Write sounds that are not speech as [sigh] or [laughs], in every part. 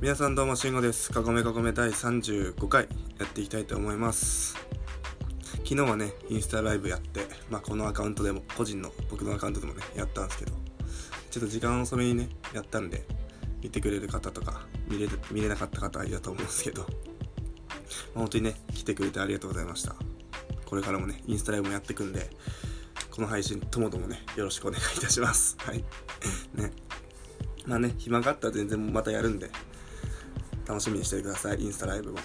皆さんどうもしんごです。かごめかごめ第35回やっていきたいと思います。昨日はねインスタライブやってまあこのアカウントでも個人の僕のアカウントでもねやったんですけどちょっと時間遅めにねやったんで見てくれる方とか見れ見れなかった方はいると思うんですけど、まあ、本当にね来てくれてありがとうございました。これからもねインスタライブもやってくんでこの配信ともどもねよろしくお願いいたします。はい。ね。まあね暇があったら全然またやるんで楽しみにしてください。インスタライブも。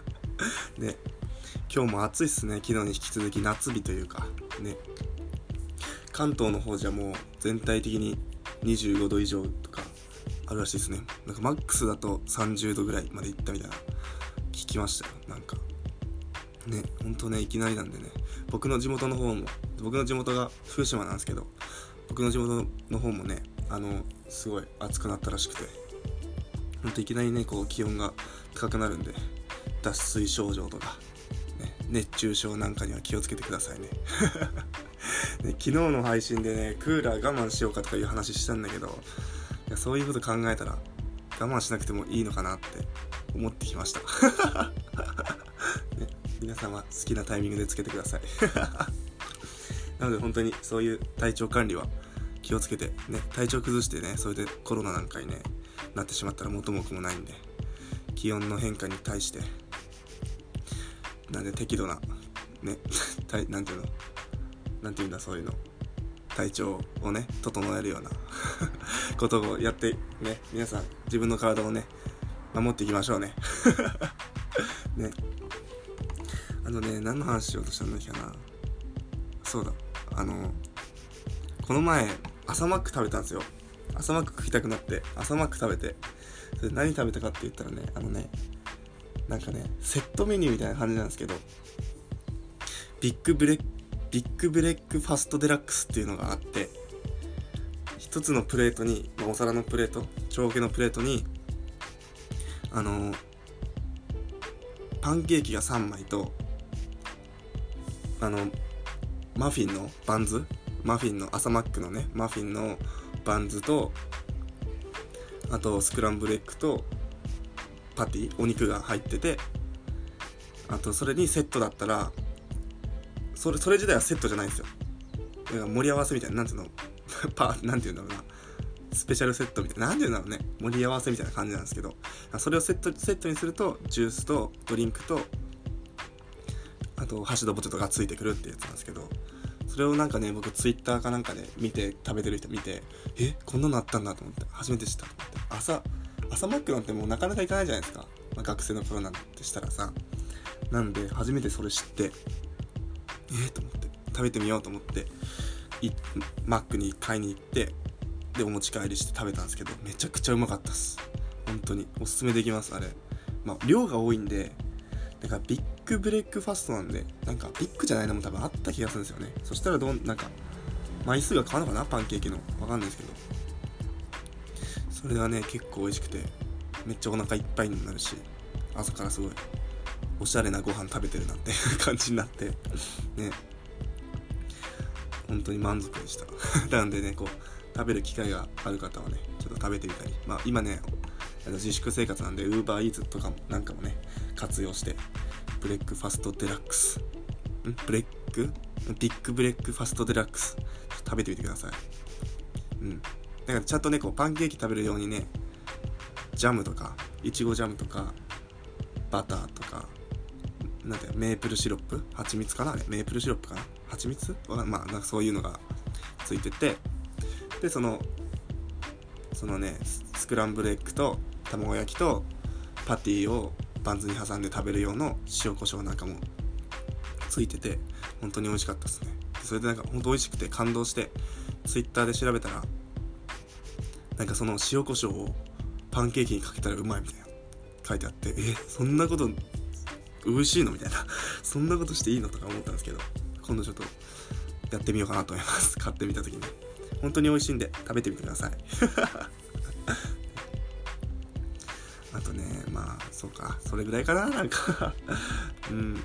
[laughs] ね。今日も暑いっすね。昨日に引き続き夏日というか。ね。関東の方じゃもう全体的に25度以上とかあるらしいですね。なんかマックスだと30度ぐらいまで行ったみたいな。聞きましたよ。なんか。ね。ほんとねいきなりなんでね。僕の地元の方も僕の地元が福島なんですけど僕の地元の方もねあのすごい暑くなったらしくて。ほんといきなりねこう気温が高くなるんで脱水症状とか、ね、熱中症なんかには気をつけてくださいね。[laughs] ね昨日の配信でねクーラー我慢しようかとかいう話したんだけどいやそういうこと考えたら我慢しなくてもいいのかなって思ってきました、[laughs] ね、皆様好きなタイミングでつけてください。[laughs] なので本当にそういう体調管理は気をつけてね体調崩してねそれでコロナなんかにねなってしまったら元も子もないんで気温の変化に対してなんで適度なね [laughs] なんていうの？なんていうんだそういうの？体調をね整えるような [laughs] ことをやってね皆さん自分の体をね守っていきましょうね。[laughs] ね。あのね何の話しようとしたんだっけな？そうだ。あのこの前朝マック食べたんですよ。朝マック食いたくなって朝マック食べてそれ何食べたかって言ったらねあのねなんかねセットメニューみたいな感じなんですけどビッグブレッビッグブレックファストデラックスっていうのがあって一つのプレートに、まあ、お皿のプレート長形のプレートにあのパンケーキが3枚とあのマフィンのバンズマフィンの朝マックのねマフィンのバンズとあとスクランブルエッグとパティお肉が入っててあとそれにセットだったらそれそれ自体はセットじゃないんですよ。だから盛り合わせみたいななんていうの？[laughs] パなんていうんだろうな。スペシャルセットみたいななんていうんだろうね。盛り合わせみたいな感じなんですけど。それをセットセットにするとジュースとドリンクとあとハッシュドポテトがついてくるってやつなんですけど。それをなんかね僕ツイッターかなんかで見て食べてる人見てえこんなのあったんだと思って初めて知ったと思って。朝朝マックなんてもうなかなか行かないじゃないですか、まあ、学生の頃なんてしたらさ。なんで初めてそれ知ってえー、と思って食べてみようと思ってマックに買いに行ってでお持ち帰りして食べたんですけどめちゃくちゃうまかったっす。本当に。おすすめできますあれ。まあ量が多いんでなんかビッグブレックファストなんでなんかビッグじゃないのも多分あった気がするんですよね。そしたらどんなんか枚数が変わるのかな？パンケーキの。わかんないですけど。それがね結構美味しくてめっちゃお腹いっぱいになるし朝からすごいおしゃれなご飯食べてるなんて [laughs] 感じになってね。本当に満足でした。[laughs] なんでねこう食べる機会がある方はねちょっと食べてみたり。まあ今ね自粛生活なんで UberEats とかもなんかもね活用してブレックファストデラックス。ん？ブレック？ビッグブレックファストデラックス。食べてみてください。うん。だからちゃんとねこうパンケーキ食べるようにねジャムとかいちごジャムとかバターとかなんてメープルシロップ？蜂蜜かな？あれ？メープルシロップかな？蜂蜜？まあなんかそういうのがついててでそのそのねスクランブルエッグと卵焼きとパティをバンズに挟んで食べる用の塩コショウなんかもついてて本当に美味しかったですね。それでなんか本当美味しくて感動してツイッターで調べたらなんかその塩コショウをパンケーキにかけたらうまいみたいな書いてあってえそんなこと美味しいのみたいな [laughs] そんなことしていいのとか思ったんですけど今度ちょっとやってみようかなと思います。買ってみた時に。本当に美味しいんで食べてみてください。[laughs] そうか。それぐらいかな。なんか。[laughs] うん。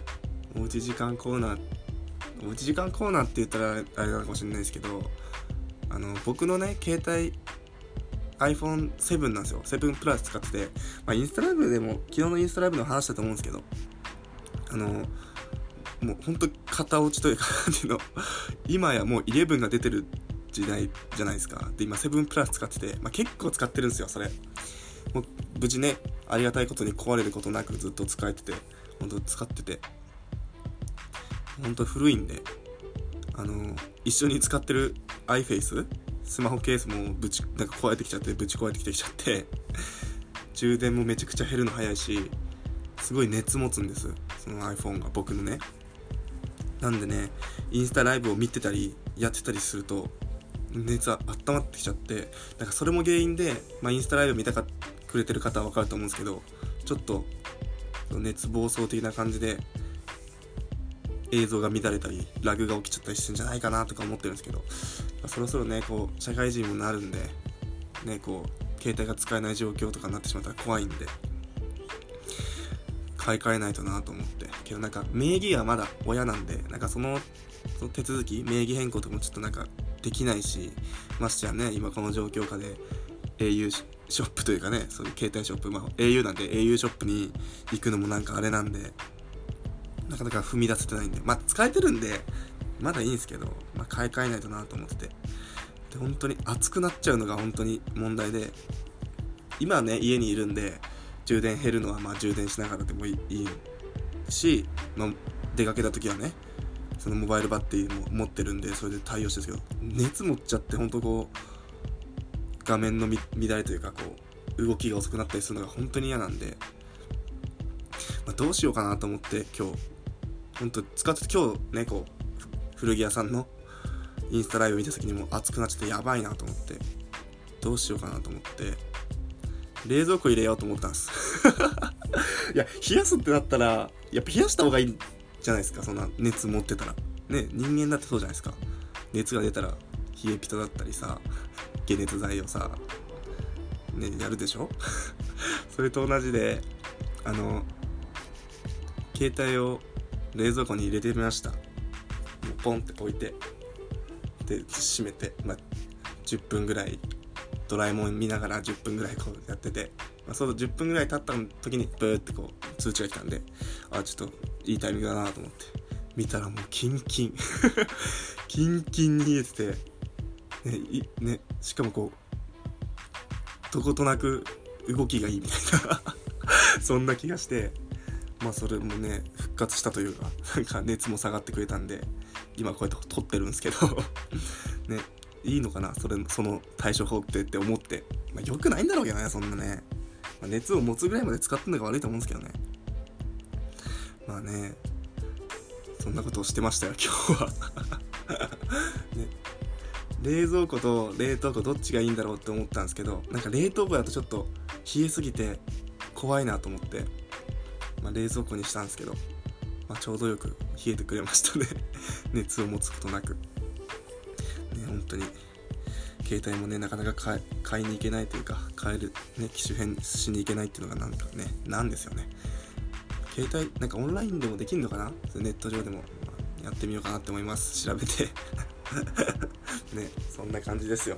おうち時間コーナー。おうち時間コーナーって言ったらあれなのかもしれないですけどあの僕のね携帯 iPhone7 なんですよ。7プラス使ってて、まあ、インスタライブでも昨日のインスタライブの話したと思うんですけどあのもうほんと型落ちというかなんていうの。今やもう11が出てる時代じゃないですか。で今7プラス使ってて、まあ、結構使ってるんですよそれ。もう無事ねありがたいことに壊れることなくずっと使えてて本当使ってて。本当古いんであの一緒に使ってる iFace スマホケースもぶちなんか壊れてきちゃってぶち壊れてきてきちゃって充電もめちゃくちゃ減るの早いしすごい熱持つんですその iPhone が僕のね。なんでねインスタライブを見てたりやってたりすると熱は温まってきちゃってなんかそれも原因で、まあ、インスタライブ見たかくれてる方は分かると思うんですけどちょっと熱暴走的な感じで映像が乱れたりラグが起きちゃったりしてんじゃないかなとか思ってるんですけどそろそろねこう社会人もなるんでねこう携帯が使えない状況とかになってしまったら怖いんで買い替えないとなと思って。けどなんか名義はまだ親なんでなんかその手続き名義変更とかもちょっとなんかできないしましてやね今この状況下で au ショップというかねそういう携帯ショップ、まあ、au なんで au ショップに行くのもなんかあれなんでなかなか踏み出せてないんでまあ使えてるんでまだいいんですけど、まあ、買い替えないとなと思ってて。で本当に熱くなっちゃうのが本当に問題で今はね家にいるんで充電減るのはまあ充電しながらでもいいし、まあ、出かけた時はねそのモバイルバッテリーも持ってるんでそれで対応してるんですけど熱持っちゃって本当こう画面の乱れというかこう動きが遅くなったりするのが本当に嫌なんで、まあ、どうしようかなと思って今日。本当使って今日ねこう古着屋さんのインスタライブ見た時にも熱くなっちゃってやばいなと思ってどうしようかなと思って冷蔵庫入れようと思ったんです。[laughs] いや冷やすってなったらやっぱ冷やした方がいいじゃないですか。そんな熱持ってたら。ね人間だってそうじゃないですか。熱が出たら冷えピタだったりさ解熱剤をさねやるでしょ？[laughs] それと同じであの携帯を冷蔵庫に入れてみました。もうポンって置いてで閉めて、まあ、10分ぐらいドラえもん見ながら10分ぐらいこうやってて、まあ、その10分ぐらい経った時にブーってこう通知が来たんであちょっといいタイミングだなと思って見たらもうキンキン。[laughs] キンキンに冷えてて、ねいね、しかもこうどことなく動きがいいみたいな [laughs] そんな気がしてまあそれもね復活したというかなんか熱も下がってくれたんで今こうやって撮ってるんですけど [laughs] ねいいのかなそれその対処法ってって思って、まあ、よくないんだろうけどねそんなね、まあ、熱を持つぐらいまで使ってんのが悪いと思うんですけどね。まあねそんなことをしてましたよ今日は。[laughs] ね、冷蔵庫と冷凍庫どっちがいいんだろうって思ったんですけどなんか冷凍庫だとちょっと冷えすぎて怖いなと思ってまあ、冷蔵庫にしたんですけど、まあ、ちょうどよく冷えてくれましたね。[laughs] 熱を持つことなく。ね本当に携帯もねなかなか買いに行けないというか買える、ね、機種変しに行けないっていうのがなんかねなんですよね。携帯なんかオンラインでもできるのかな？ネット上でも、やってみようかなって思います。調べて。[laughs] ねそんな感じですよ。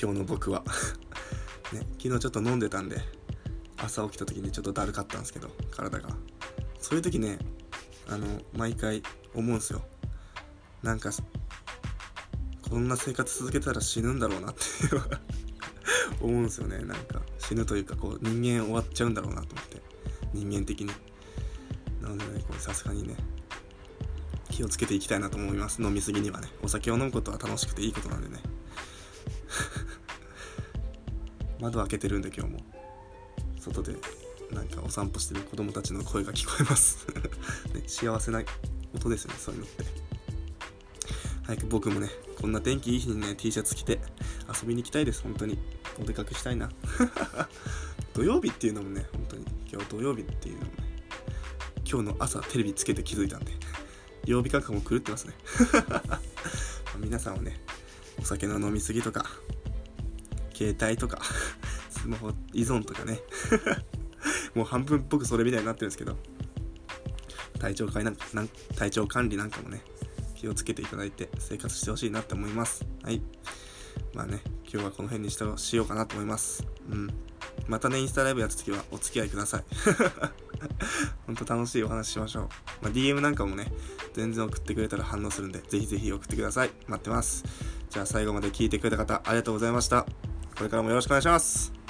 今日の僕は。[laughs] ね昨日ちょっと飲んでたんで朝起きた時にちょっとだるかったんですけど体が。そういう時ねあの毎回思うんですよ。なんかこんな生活続けたら死ぬんだろうなって [laughs] 思うんですよね。なんか死ぬというかこう人間終わっちゃうんだろうなと思って。人間的に。なのでねこれさすがにね気をつけていきたいなと思います。飲みすぎにはね。お酒を飲むことは楽しくていいことなんでね。[laughs] 窓開けてるんで今日も。外でなんかお散歩してる子供たちの声が聞こえます。[laughs] ね、幸せな音ですねそういうのって。早く僕もねこんな天気いい日にね T シャツ着て遊びに行きたいです。本当に。お出かけしたいな。[laughs] 土曜日っていうのもね本当に。今日土曜日っていうのもね今日の朝テレビつけて気づいたんで。曜日感覚も狂ってますね [laughs] 皆さんはねお酒の飲みすぎとか携帯とか [laughs] スマホ依存とかね [laughs] もう半分僕それみたいになってるんですけど体調管理なん体調管理なんかもね気をつけていただいて生活してほしいなって思いますはいまあね、今日はこの辺にしてしようかなと思います。うん。またね、インスタライブやった時はお付き合いください。ほんと楽しいお話しましょう。まあ、DM なんかもね、全然送ってくれたら反応するんで、ぜひぜひ送ってください。待ってます。じゃあ最後まで聞いてくれた方、ありがとうございました。これからもよろしくお願いします。